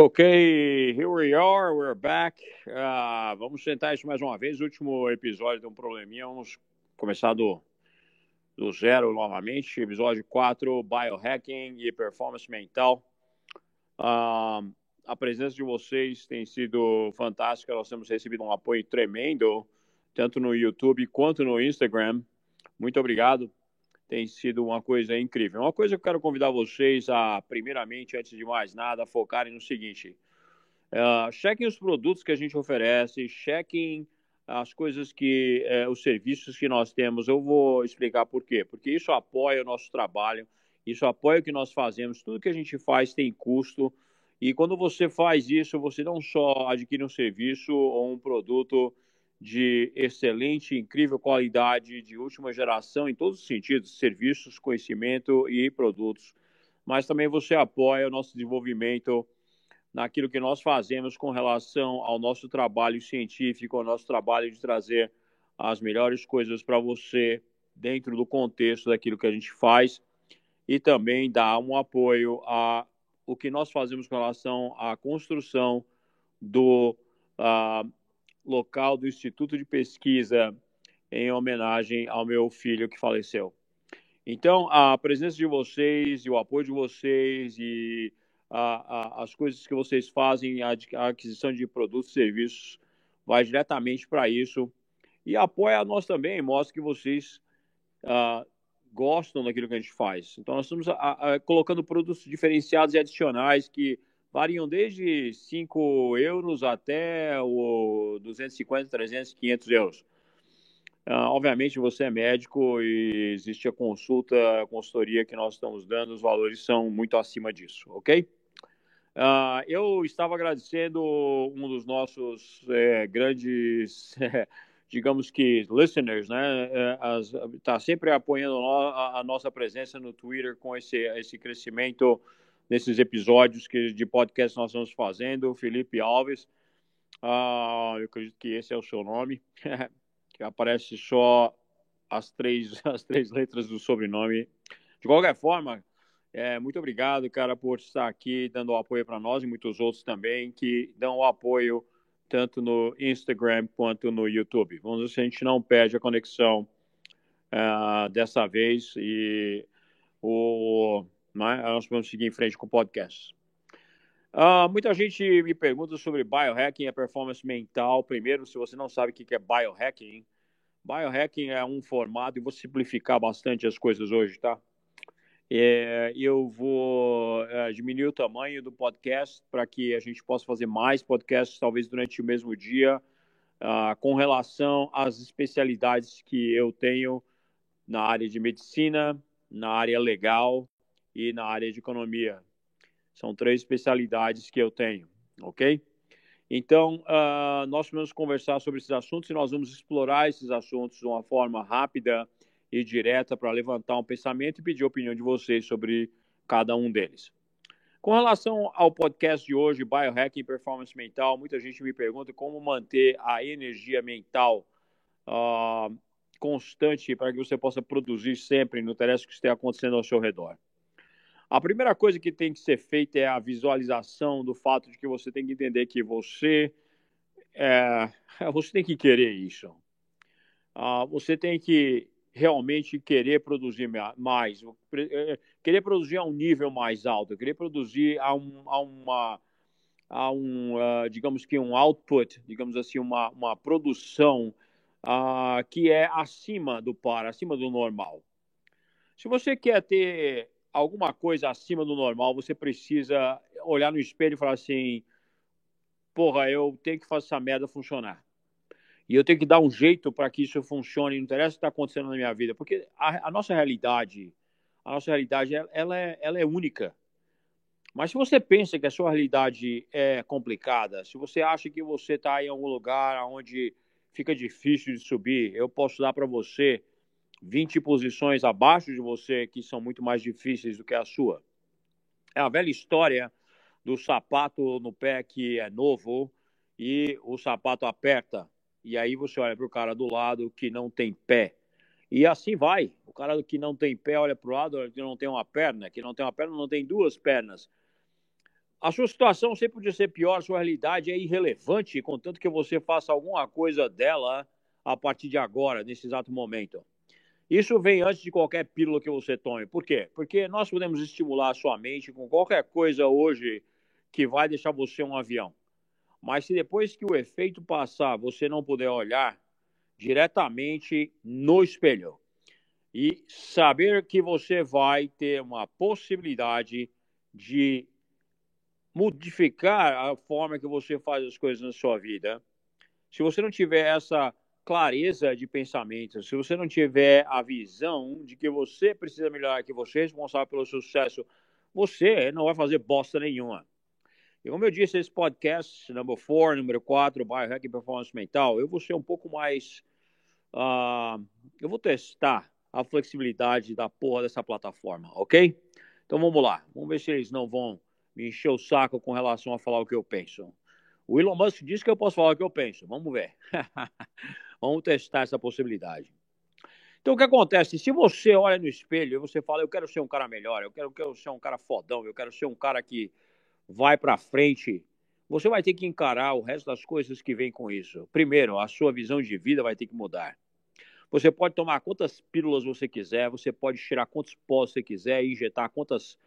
Ok, here we are, we're back. Uh, vamos tentar isso mais uma vez. último episódio tem um probleminha. Vamos começar do, do zero novamente. Episódio 4, Biohacking e Performance Mental. Uh, a presença de vocês tem sido fantástica. Nós temos recebido um apoio tremendo, tanto no YouTube quanto no Instagram. Muito obrigado tem sido uma coisa incrível. Uma coisa que eu quero convidar vocês a, primeiramente, antes de mais nada, focarem no seguinte: uh, chequem os produtos que a gente oferece, chequem as coisas que, uh, os serviços que nós temos. Eu vou explicar por quê. Porque isso apoia o nosso trabalho, isso apoia o que nós fazemos. Tudo que a gente faz tem custo. E quando você faz isso, você não só adquire um serviço ou um produto de excelente, incrível qualidade, de última geração em todos os sentidos, serviços, conhecimento e produtos. Mas também você apoia o nosso desenvolvimento naquilo que nós fazemos com relação ao nosso trabalho científico, ao nosso trabalho de trazer as melhores coisas para você dentro do contexto daquilo que a gente faz e também dá um apoio a o que nós fazemos com relação à construção do uh, local do Instituto de Pesquisa em homenagem ao meu filho que faleceu. Então, a presença de vocês e o apoio de vocês e a, a, as coisas que vocês fazem, a, a aquisição de produtos e serviços, vai diretamente para isso. E apoia nós também, mostra que vocês uh, gostam daquilo que a gente faz. Então, nós estamos colocando produtos diferenciados e adicionais que variam desde 5 euros até o 250, 300, 500 euros. Uh, obviamente, você é médico e existe a consulta, a consultoria que nós estamos dando, os valores são muito acima disso, ok? Uh, eu estava agradecendo um dos nossos é, grandes, digamos que, listeners, né? Está é, sempre apoiando a, nossa presença no Twitter com esse, esse crescimento nesses episódios que, de podcast nós estamos fazendo, Felipe Alves. Ah, eu acredito que esse é o seu nome, que aparece só as três, as três letras do sobrenome. De qualquer forma, é, muito obrigado, cara, por estar aqui dando o apoio para nós e muitos outros também que dão o apoio tanto no Instagram quanto no YouTube. Vamos ver se a gente não perde a conexão uh, dessa vez e o né? nós vamos seguir em frente com o podcast. Uh, muita gente me pergunta sobre biohacking e performance mental. Primeiro, se você não sabe o que é biohacking, biohacking é um formato, e vou simplificar bastante as coisas hoje, tá? É, eu vou é, diminuir o tamanho do podcast para que a gente possa fazer mais podcasts, talvez durante o mesmo dia, uh, com relação às especialidades que eu tenho na área de medicina, na área legal e na área de economia. São três especialidades que eu tenho, ok? Então, uh, nós vamos conversar sobre esses assuntos e nós vamos explorar esses assuntos de uma forma rápida e direta para levantar um pensamento e pedir a opinião de vocês sobre cada um deles. Com relação ao podcast de hoje, Biohacking Performance Mental, muita gente me pergunta como manter a energia mental uh, constante para que você possa produzir sempre, não interessa que esteja acontecendo ao seu redor. A primeira coisa que tem que ser feita é a visualização do fato de que você tem que entender que você é, você tem que querer isso. Uh, você tem que realmente querer produzir mais, é, querer produzir a um nível mais alto, querer produzir a, um, a uma, a um uh, digamos que um output, digamos assim, uma, uma produção uh, que é acima do par, acima do normal. Se você quer ter alguma coisa acima do normal, você precisa olhar no espelho e falar assim: porra, eu tenho que fazer essa merda funcionar. E eu tenho que dar um jeito para que isso funcione, não interessa o que está acontecendo na minha vida, porque a, a, nossa realidade, a nossa realidade, ela é, ela é única. Mas se você pensa que a sua realidade é complicada, se você acha que você está em algum lugar onde fica difícil de subir, eu posso dar para você 20 posições abaixo de você que são muito mais difíceis do que a sua. É a velha história do sapato no pé que é novo e o sapato aperta. E aí você olha para o cara do lado que não tem pé. E assim vai. O cara que não tem pé olha para o lado que não tem uma perna, que não tem uma perna não tem duas pernas. a sua situação sempre podia ser pior, sua realidade é irrelevante, contanto que você faça alguma coisa dela a partir de agora, nesse exato momento. Isso vem antes de qualquer pílula que você tome. Por quê? Porque nós podemos estimular a sua mente com qualquer coisa hoje que vai deixar você um avião. Mas se depois que o efeito passar, você não puder olhar diretamente no espelho e saber que você vai ter uma possibilidade de modificar a forma que você faz as coisas na sua vida. Se você não tiver essa clareza de pensamento, se você não tiver a visão de que você precisa melhorar, que você é responsável pelo sucesso, você não vai fazer bosta nenhuma. E como eu disse, esse podcast, número 4, número 4, Biohack Performance Mental, eu vou ser um pouco mais. Uh, eu vou testar a flexibilidade da porra dessa plataforma, ok? Então vamos lá. Vamos ver se eles não vão me encher o saco com relação a falar o que eu penso. O Elon Musk disse que eu posso falar o que eu penso. Vamos ver. Vamos testar essa possibilidade. Então, o que acontece? Se você olha no espelho e você fala, eu quero ser um cara melhor, eu quero, eu quero ser um cara fodão, eu quero ser um cara que vai para frente, você vai ter que encarar o resto das coisas que vem com isso. Primeiro, a sua visão de vida vai ter que mudar. Você pode tomar quantas pílulas você quiser, você pode tirar quantos pós você quiser, injetar quantas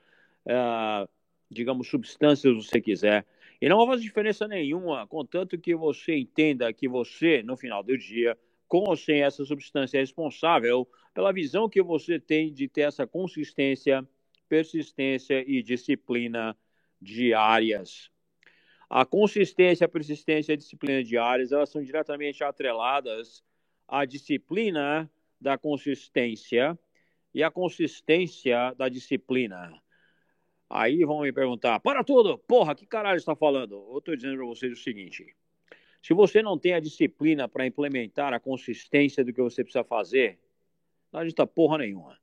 uh, digamos, substâncias você quiser. E não fazer diferença nenhuma, contanto que você entenda que você, no final do dia, com ou sem essa substância, é responsável pela visão que você tem de ter essa consistência, persistência e disciplina diárias. A consistência, a persistência e a disciplina diárias, elas são diretamente atreladas à disciplina da consistência e à consistência da disciplina. Aí vão me perguntar: para tudo, porra, que caralho está falando? Eu estou dizendo para vocês o seguinte: se você não tem a disciplina para implementar a consistência do que você precisa fazer, não adianta porra nenhuma.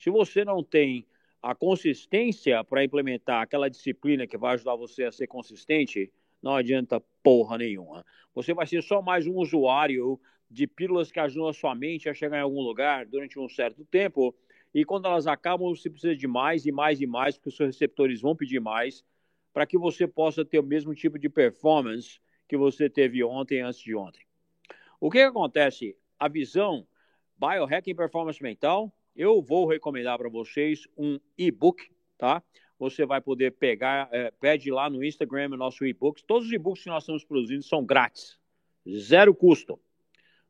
Se você não tem a consistência para implementar aquela disciplina que vai ajudar você a ser consistente, não adianta porra nenhuma. Você vai ser só mais um usuário de pílulas que ajudam a sua mente a chegar em algum lugar durante um certo tempo e quando elas acabam, você precisa de mais e mais e mais, porque os seus receptores vão pedir mais, para que você possa ter o mesmo tipo de performance que você teve ontem antes de ontem. O que, que acontece? A visão Biohacking Performance Mental, eu vou recomendar para vocês um e-book, tá? Você vai poder pegar, é, pede lá no Instagram o nosso e-book. Todos os e-books que nós estamos produzindo são grátis, zero custo.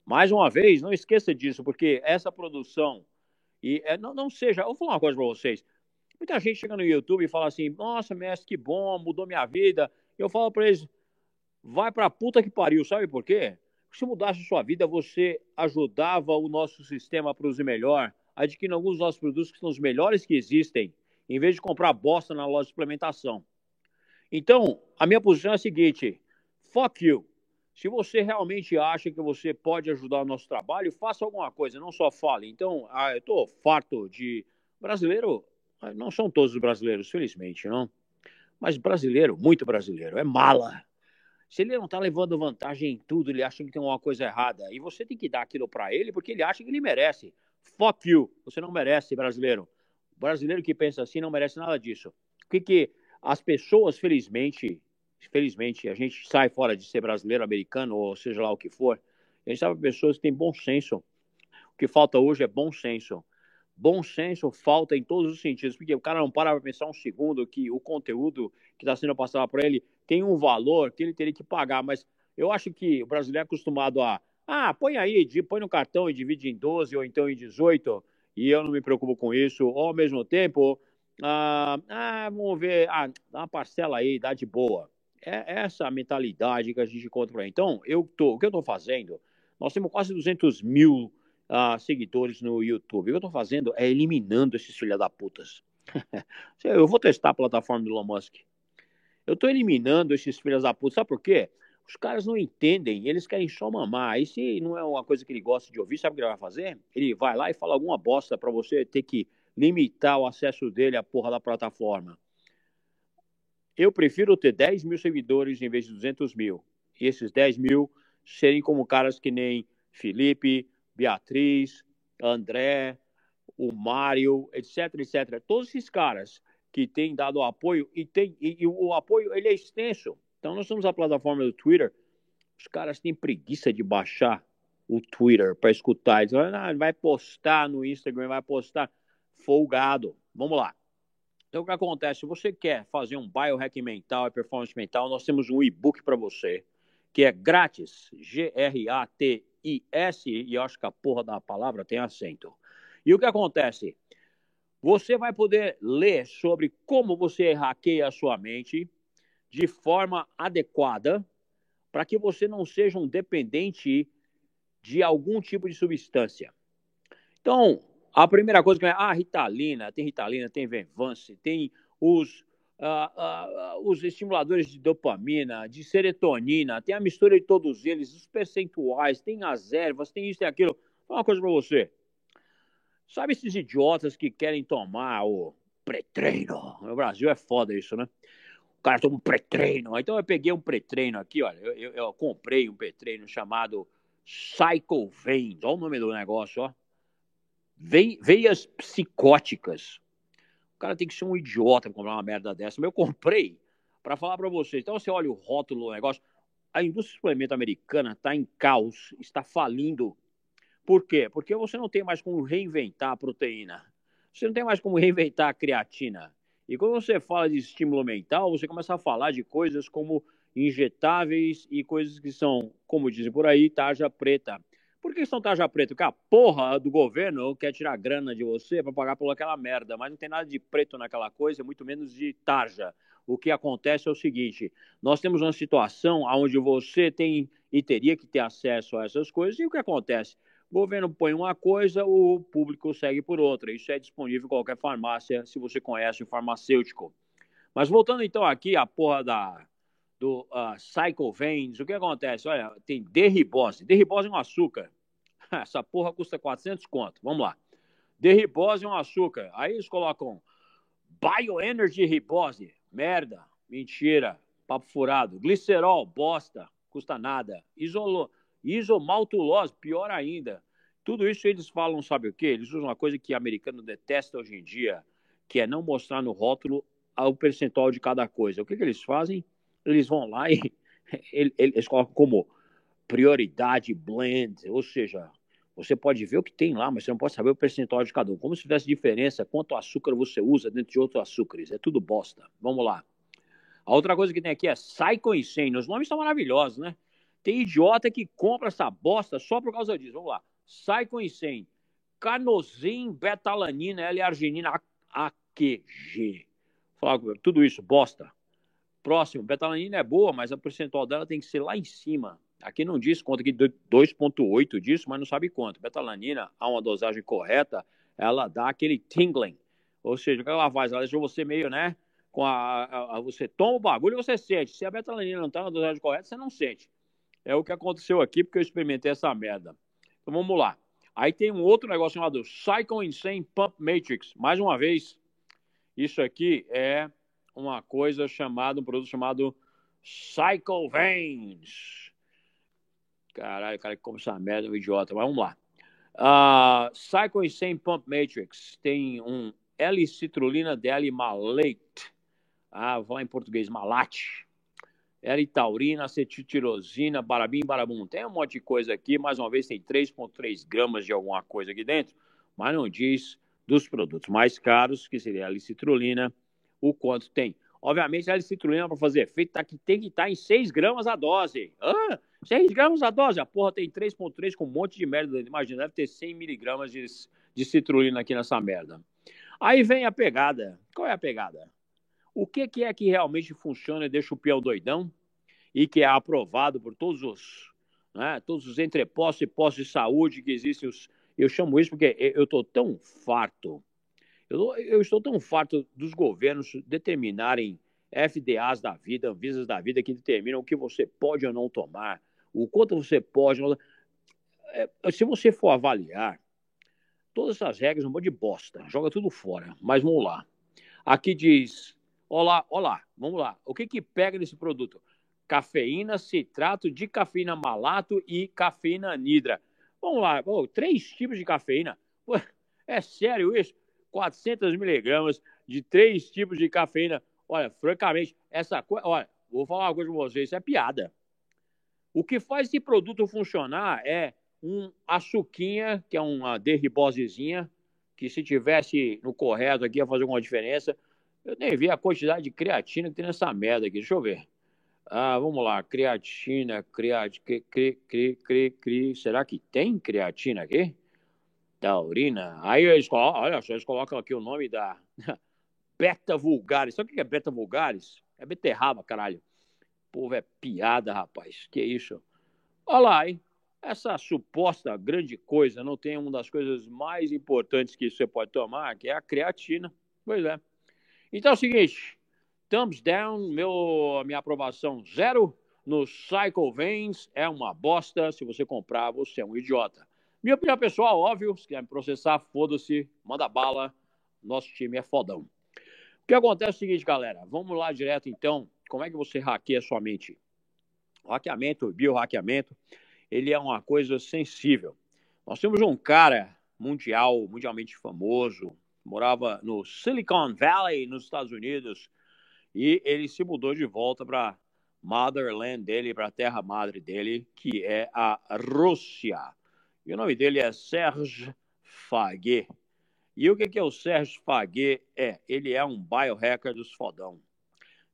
Mais uma vez, não esqueça disso, porque essa produção e é, não, não seja. Eu vou falar uma coisa para vocês. Muita gente chega no YouTube e fala assim: Nossa, mestre, que bom, mudou minha vida. Eu falo para eles: Vai para puta que pariu. Sabe por quê? Se mudasse sua vida, você ajudava o nosso sistema a produzir melhor, adquirindo alguns dos nossos produtos que são os melhores que existem, em vez de comprar bosta na loja de suplementação. Então, a minha posição é a seguinte: fuck you. Se você realmente acha que você pode ajudar o nosso trabalho, faça alguma coisa, não só fale. Então, ah, eu estou farto de. Brasileiro, não são todos os brasileiros, felizmente, não. Mas brasileiro, muito brasileiro, é mala. Se ele não está levando vantagem em tudo, ele acha que tem uma coisa errada. E você tem que dar aquilo para ele porque ele acha que ele merece. Fuck you. Você não merece, brasileiro. O brasileiro que pensa assim não merece nada disso. O que, que as pessoas, felizmente, Felizmente, a gente sai fora de ser brasileiro, americano, ou seja lá o que for. A gente sabe pessoas que têm bom senso. O que falta hoje é bom senso. Bom senso falta em todos os sentidos, porque o cara não para para pensar um segundo que o conteúdo que está sendo passado para ele tem um valor que ele teria que pagar. Mas eu acho que o brasileiro é acostumado a. Ah, põe aí, põe no cartão e divide em 12 ou então em 18, e eu não me preocupo com isso. Ou ao mesmo tempo, ah, ah vamos ver, ah, dá uma parcela aí, dá de boa é essa a mentalidade que a gente encontra por aí. Então, eu tô, o que eu estou fazendo? Nós temos quase 200 mil uh, seguidores no YouTube. O que eu estou fazendo é eliminando esses filha da putas. eu vou testar a plataforma do Elon Musk. Eu estou eliminando esses filhos da puta. Sabe por quê? Os caras não entendem, eles querem só mamar. E se não é uma coisa que ele gosta de ouvir, sabe o que ele vai fazer? Ele vai lá e fala alguma bosta para você ter que limitar o acesso dele à porra da plataforma. Eu prefiro ter 10 mil seguidores em vez de 200 mil. E esses 10 mil serem como caras que nem Felipe, Beatriz, André, o Mário, etc, etc. Todos esses caras que tem dado apoio e tem e, e, o apoio ele é extenso. Então nós temos a plataforma do Twitter. Os caras têm preguiça de baixar o Twitter para escutar. Eles falam, ah, vai postar no Instagram, vai postar folgado. Vamos lá. Então o que acontece? Se você quer fazer um biohack mental e performance mental, nós temos um e-book para você que é grátis, G-R-A-T-I-S, e acho que a porra da palavra tem acento. E o que acontece? Você vai poder ler sobre como você hackeia a sua mente de forma adequada para que você não seja um dependente de algum tipo de substância. Então, a primeira coisa que é, ah, Ritalina, tem Ritalina, tem Venvance, tem os, uh, uh, os estimuladores de dopamina, de serotonina, tem a mistura de todos eles, os percentuais, tem as ervas, tem isso e aquilo. Uma coisa para você. Sabe esses idiotas que querem tomar o pré-treino? No Brasil é foda isso, né? O cara toma um pré-treino. Então eu peguei um pré-treino aqui, olha. Eu, eu, eu comprei um pré-treino chamado Cycle Veins. Olha o nome do negócio, ó. Veias psicóticas. O cara tem que ser um idiota pra comprar uma merda dessa. Mas eu comprei para falar para vocês. Então você olha o rótulo do negócio. A indústria de suplemento americana está em caos, está falindo por quê? Porque você não tem mais como reinventar a proteína. Você não tem mais como reinventar a creatina. E quando você fala de estímulo mental, você começa a falar de coisas como injetáveis e coisas que são, como dizem por aí, tarja preta. Por que são tarja preta? Porque a porra do governo quer tirar grana de você para pagar por aquela merda, mas não tem nada de preto naquela coisa, muito menos de tarja. O que acontece é o seguinte: nós temos uma situação onde você tem e teria que ter acesso a essas coisas, e o que acontece? O governo põe uma coisa, o público segue por outra. Isso é disponível em qualquer farmácia, se você conhece o farmacêutico. Mas voltando então aqui à porra da, do uh, Cycle Veins, o que acontece? Olha, tem derribose. Derribose é um açúcar. Essa porra custa 400 conto. Vamos lá. Derribose é um açúcar. Aí eles colocam Bioenergy Ribose. Merda. Mentira. Papo furado. Glicerol. Bosta. Custa nada. Isolou Isomaltulose, pior ainda. Tudo isso eles falam, sabe o quê? Eles usam uma coisa que americano detesta hoje em dia, que é não mostrar no rótulo o percentual de cada coisa. O que, que eles fazem? Eles vão lá e eles colocam como prioridade blend, ou seja, você pode ver o que tem lá, mas você não pode saber o percentual de cada um. Como se tivesse diferença quanto açúcar você usa dentro de outros açúcares. É tudo bosta. Vamos lá. A outra coisa que tem aqui é Psycho Insane. Os nomes são maravilhosos, né? Tem idiota que compra essa bosta só por causa disso. Vamos lá. Sai com incêndio. Carnosim, betalanina, L-arginina, AQG. Fala, tudo isso, bosta. Próximo, betalanina é boa, mas a percentual dela tem que ser lá em cima. Aqui não diz quanto aqui 2.8 disso, mas não sabe quanto. Betalanina, a uma dosagem correta, ela dá aquele tingling. Ou seja, o que ela faz? Ela deixa você meio, né? Com a, a, a, você toma o bagulho e você sente. Se a betalanina não está na dosagem correta, você não sente. É o que aconteceu aqui, porque eu experimentei essa merda. Então vamos lá. Aí tem um outro negócio chamado Cycle Insane Pump Matrix. Mais uma vez, isso aqui é uma coisa chamada, um produto chamado Cycle Veins. Caralho, cara come essa merda, é um idiota. Mas vamos lá. Uh, Cycle Insane Pump Matrix tem um L-citrulina D-L-malate. Ah, vou lá em português, malate eritaurina, acetiltirosina, barabim, barabum. Tem um monte de coisa aqui, mais uma vez tem 3,3 gramas de alguma coisa aqui dentro, mas não diz dos produtos mais caros, que seria a licitrulina, o quanto tem. Obviamente, a licitrulina para fazer efeito tá que tem que estar tá em 6 gramas a dose. Ah, 6 gramas a dose? A porra tem 3,3 com um monte de merda. Imagina, deve ter 100 miligramas de, de citrulina aqui nessa merda. Aí vem a pegada. Qual é a pegada? O que, que é que realmente funciona e deixa o peão doidão e que é aprovado por todos os, né, todos os entrepostos e postos de saúde que existem? Os, eu chamo isso porque eu estou tão farto, eu, eu estou tão farto dos governos determinarem FDAs da vida, Anvisas da vida, que determinam o que você pode ou não tomar, o quanto você pode. É, se você for avaliar, todas essas regras, um monte de bosta, joga tudo fora. Mas vamos lá. Aqui diz Olá, olá, vamos lá. O que que pega nesse produto? Cafeína, citrato de cafeína malato e cafeína anidra. Vamos lá, oh, três tipos de cafeína. é sério isso? 400 miligramas de três tipos de cafeína. Olha, francamente, essa coisa. Olha, vou falar uma coisa com vocês: isso é piada. O que faz esse produto funcionar é um açuquinha, que é uma derribosezinha, que se tivesse no correto aqui ia fazer alguma diferença. Eu nem vi a quantidade de creatina que tem nessa merda aqui. Deixa eu ver. Ah, vamos lá. Creatina, creatina, cri, cri, cri, cri, cri. Será que tem creatina aqui? Taurina. Aí eles colocam, olha só, eles colocam aqui o nome da beta vulgaris. Sabe o que é beta vulgaris? É beterraba, caralho. Povo é piada, rapaz. Que isso? Olha lá, hein? Essa suposta grande coisa não tem uma das coisas mais importantes que você pode tomar, que é a creatina. Pois é. Então é o seguinte, thumbs down, meu, minha aprovação zero no Cycle Veins é uma bosta. Se você comprar, você é um idiota. Minha opinião pessoal, óbvio, se quer me processar, foda-se, manda bala. Nosso time é fodão. O que acontece é o seguinte, galera. Vamos lá direto então. Como é que você hackeia sua mente? O hackeamento, biohackeamento, ele é uma coisa sensível. Nós temos um cara mundial, mundialmente famoso, morava no Silicon Valley, nos Estados Unidos, e ele se mudou de volta para motherland dele, para a terra madre dele, que é a Rússia. E o nome dele é Serge Faguet. E o que, é o Serge Faguet? É, ele é um biohacker dos fodão.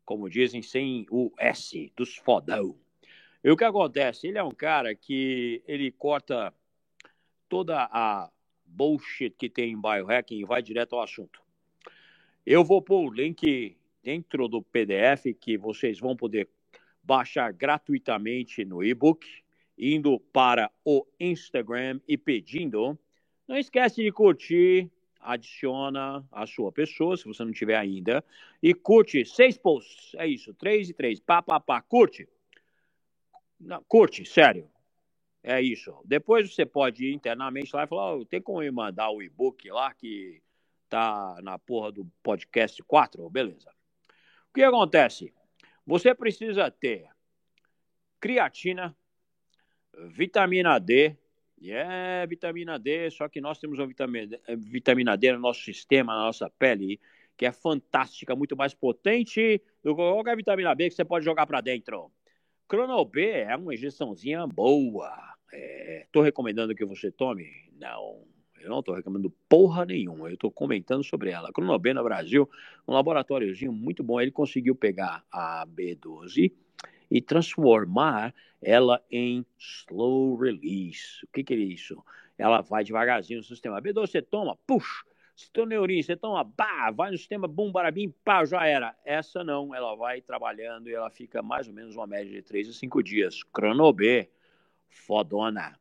Como dizem, sem o S, dos fodão. E o que acontece? Ele é um cara que ele corta toda a bullshit que tem em biohacking e vai direto ao assunto. Eu vou pôr o link dentro do PDF que vocês vão poder baixar gratuitamente no e-book, indo para o Instagram e pedindo. Não esquece de curtir, adiciona a sua pessoa, se você não tiver ainda, e curte seis posts. É isso, três e três. Pá, pá, pá, curte. Não, curte, sério. É isso. Depois você pode ir internamente lá e falar: oh, tem como me mandar o e-book lá que tá na porra do podcast 4? Beleza. O que acontece? Você precisa ter creatina, vitamina D, é vitamina D, só que nós temos uma vitamina, vitamina D no nosso sistema, na nossa pele, que é fantástica, muito mais potente do que qualquer vitamina B que você pode jogar para dentro. Crono B é uma injeçãozinha boa. Estou é, recomendando que você tome? Não, eu não estou recomendando porra nenhuma. Eu estou comentando sobre ela. Crono B no Brasil, um laboratóriozinho muito bom. Ele conseguiu pegar a B12 e transformar ela em slow release. O que, que é isso? Ela vai devagarzinho no sistema. A B12 você toma, puxa, Citoneurin, você toma, pá, vai no sistema, bum, barabim, pá, já era. Essa não, ela vai trabalhando e ela fica mais ou menos uma média de 3 a 5 dias. Cronobê, fodona.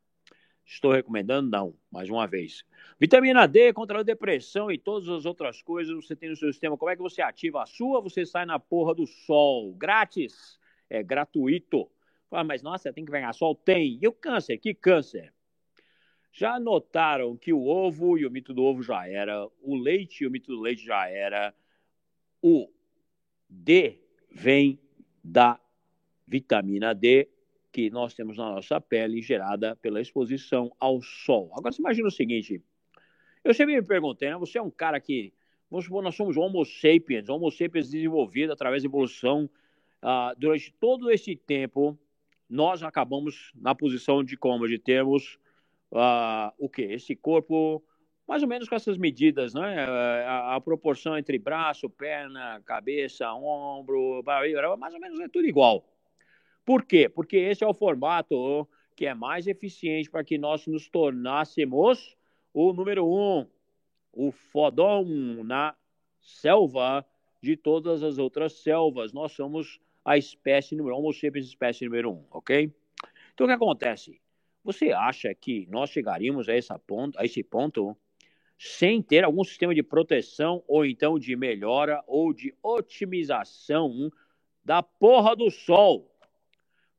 Estou recomendando? Não, mais uma vez. Vitamina D contra a depressão e todas as outras coisas você tem no seu sistema. Como é que você ativa a sua? Você sai na porra do sol. Grátis. É gratuito. Fala, mas nossa, tem que ganhar sol? Tem. E o câncer? Que câncer? Já notaram que o ovo e o mito do ovo já era, o leite e o mito do leite já era, o D vem da vitamina D que nós temos na nossa pele gerada pela exposição ao sol. Agora você imagina o seguinte, eu sempre me perguntei, né, você é um cara que, vamos supor, nós somos homo sapiens, homo sapiens desenvolvido através da evolução, uh, durante todo esse tempo, nós acabamos na posição de como? De termos uh, o que? Esse corpo, mais ou menos com essas medidas, né? A, a, proporção entre braço, perna, cabeça, ombro, barriga, mais ou menos é tudo igual. Por quê? Porque esse é o formato que é mais eficiente para que nós nos tornássemos o número um, o fodão na selva de todas as outras selvas. Nós somos a espécie número Homo sapiens espécie número um, ok? Então o que acontece? Você acha que nós chegaríamos a, essa ponto, a esse ponto sem ter algum sistema de proteção ou então de melhora ou de otimização da porra do sol?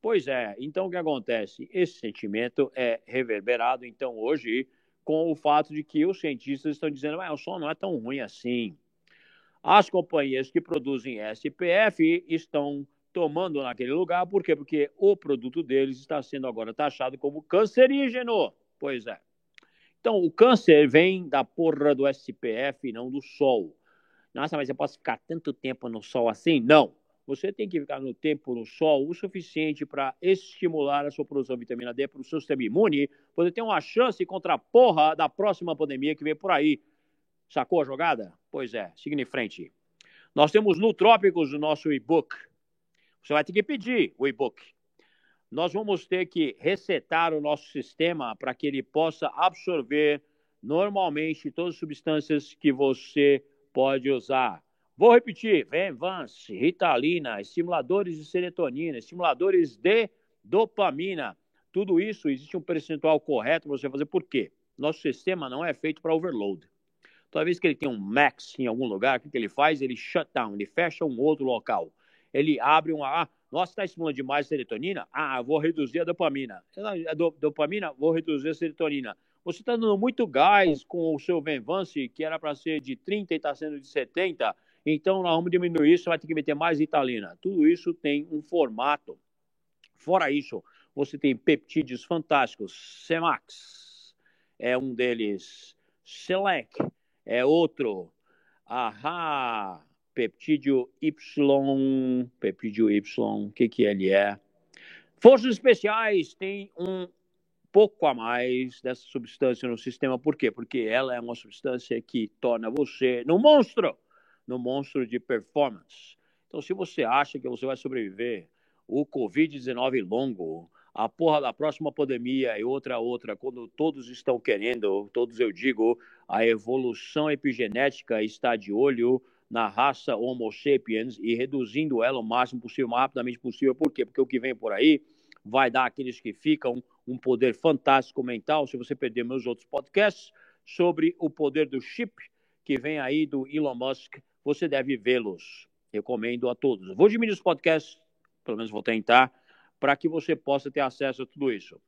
Pois é, então o que acontece? Esse sentimento é reverberado, então, hoje, com o fato de que os cientistas estão dizendo que o sol não é tão ruim assim. As companhias que produzem SPF estão tomando naquele lugar, por quê? Porque o produto deles está sendo agora taxado como cancerígeno. Pois é. Então, o câncer vem da porra do SPF, não do sol. Nossa, mas eu posso ficar tanto tempo no sol assim? Não. Você tem que ficar no tempo no sol o suficiente para estimular a sua produção de vitamina D para o seu sistema imune, poder ter uma chance contra a porra da próxima pandemia que vem por aí. Sacou a jogada? Pois é, siga em frente. Nós temos no nosso e-book. Você vai ter que pedir o e-book. Nós vamos ter que resetar o nosso sistema para que ele possa absorver normalmente todas as substâncias que você pode usar. Vou repetir: Venvance, Ritalina, estimuladores de serotonina, estimuladores de dopamina. Tudo isso existe um percentual correto para você fazer. Por quê? Nosso sistema não é feito para overload. Toda vez que ele tem um max em algum lugar, o que, ele faz? Ele shut down, ele fecha um outro local. Ele abre um. Ah, nossa, está estimulando demais a serotonina? Ah, vou reduzir a dopamina. A dopamina, vou reduzir a serotonina. Você está dando muito gás com o seu Venvance, que era para ser de 30 e está sendo de 70. Então, nós vamos diminuir isso, vai ter que meter mais Italina. Tudo isso tem um formato. Fora isso, você tem peptídeos fantásticos. Semax é um deles. Select é outro. Ahá, peptídeo Y, peptídeo Y, o que, que ele é? Forças especiais tem um pouco a mais dessa substância no sistema. Por quê? Porque ela é uma substância que torna você no monstro, no monstro de performance. Então, se você acha que você vai sobreviver o Covid-19 longo, a porra da próxima pandemia e outra outra, quando todos estão querendo, todos eu digo, a evolução epigenética está de olho na raça Homo sapiens e reduzindo ela o máximo possível, mais rapidamente possível. Por quê? Porque o que vem por aí vai dar àqueles que ficam um poder fantástico mental. Se você perder meus outros podcasts sobre o poder do chip que vem aí do Elon Musk, você deve vê-los. Recomendo a todos. Vou diminuir os podcasts, pelo menos vou tentar para que você possa ter acesso a tudo isso.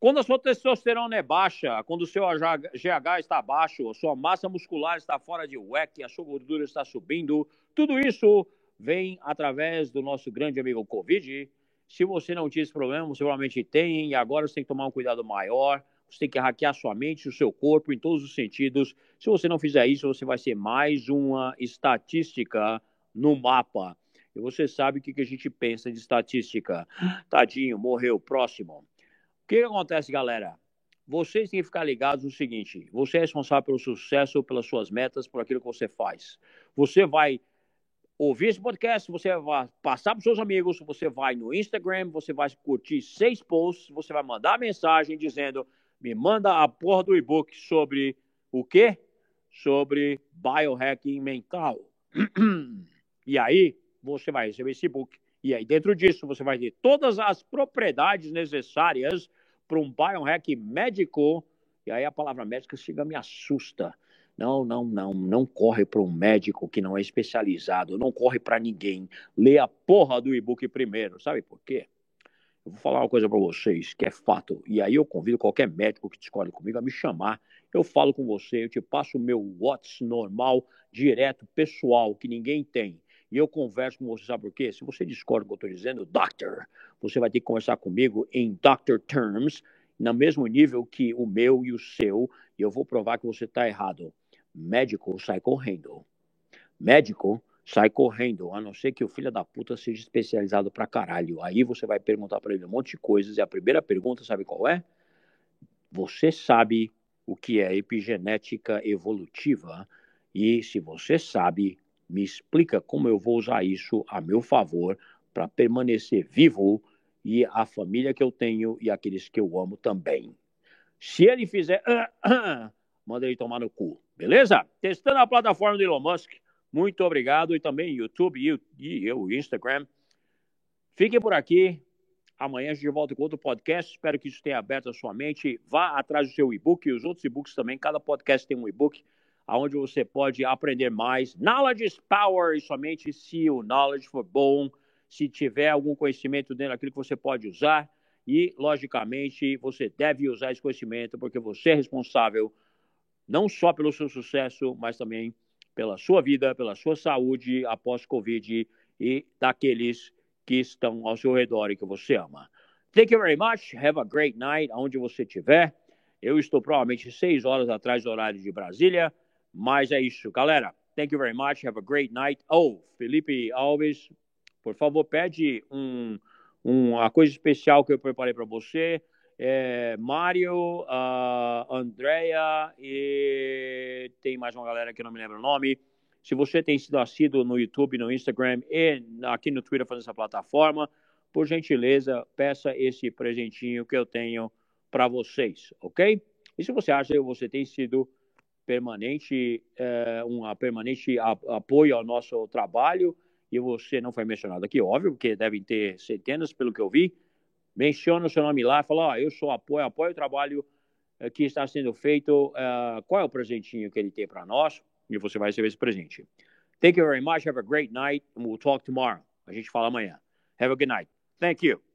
Quando a sua testosterona é baixa, quando o seu GH está baixo, a sua massa muscular está fora de WEC, a sua gordura está subindo, tudo isso vem através do nosso grande amigo Covid. Se você não tinha esse problema, você provavelmente tem, e agora você tem que tomar um cuidado maior. Você tem que hackear sua mente, o seu corpo, em todos os sentidos. Se você não fizer isso, você vai ser mais uma estatística no mapa. E você sabe o que, a gente pensa de estatística. Tadinho, morreu, próximo. O que, acontece, galera? Vocês têm que ficar ligados no seguinte: você é responsável pelo sucesso, pelas suas metas, por aquilo que você faz. Você vai ouvir esse podcast, você vai passar para os seus amigos, você vai no Instagram, você vai curtir seis posts, você vai mandar mensagem dizendo: me manda a porra do e-book sobre o quê? Sobre biohacking mental. e aí, você vai receber esse book. E aí, dentro disso, você vai ter todas as propriedades necessárias para um biohack médico. E aí, a palavra médica chega me assusta. Não, não, não, não corre para um médico que não é especializado, não corre para ninguém. Lê a porra do e-book primeiro, sabe por quê? Eu vou falar uma coisa para vocês que é fato, e aí eu convido qualquer médico que discorde comigo a me chamar. Eu falo com você, eu te passo o meu WhatsApp normal, direto, pessoal, que ninguém tem e eu converso com você, sabe por quê? Se você discorda do que eu estou dizendo, doctor, você vai ter que conversar comigo em doctor terms, no mesmo nível que o meu e o seu, e eu vou provar que você está errado. Médico sai correndo. Médico sai correndo, a não ser que o filho da puta seja especializado pra caralho. Aí você vai perguntar para ele um monte de coisas, e a primeira pergunta, sabe qual é? Você sabe o que é epigenética evolutiva? E se você sabe, me explica como eu vou usar isso a meu favor para permanecer vivo e a família que eu tenho e aqueles que eu amo também. Se ele fizer, manda ele tomar no cu, beleza? Testando a plataforma do Elon Musk. Muito obrigado e também YouTube e o Instagram. Fiquem por aqui. Amanhã a gente volta com outro podcast. Espero que isso tenha aberto a sua mente. Vá atrás do seu e-book e os outros e-books também. Cada podcast tem um e-book onde você pode aprender mais. Knowledge is power, e somente se o knowledge for bom, se tiver algum conhecimento dentro daquilo que você pode usar. E, logicamente, você deve usar esse conhecimento porque você é responsável não só pelo seu sucesso, mas também pela sua vida, pela sua saúde após Covid e daqueles que estão ao seu redor e que você ama. Thank you very much. Have a great night, onde você estiver. Eu estou provavelmente seis horas atrás do horário de Brasília, mas é isso, galera. Thank you very much. Have a great night. Oh, Felipe Alves, por favor, pede um, um, uma coisa especial que eu preparei para você. É, Mário, uh, Andrea e tem mais uma galera que eu não me lembro o nome. Se você tem sido assíduo no YouTube, no Instagram e aqui no Twitter fazendo essa plataforma, por gentileza, peça esse presentinho que eu tenho para vocês, ok? E se você acha que você tem sido permanente, é, um permanente apoio ao nosso trabalho e você não foi mencionado aqui, óbvio, porque devem ter centenas, pelo que eu vi, menciona o seu nome lá, fala, ó, eu sou apoio, apoio o trabalho é, que está sendo feito, é, qual é o presentinho que ele tem para nós? E você vai receber esse presente. Thank you very much, have a great night, and we'll talk tomorrow. A gente fala amanhã. Have a good night. Thank you.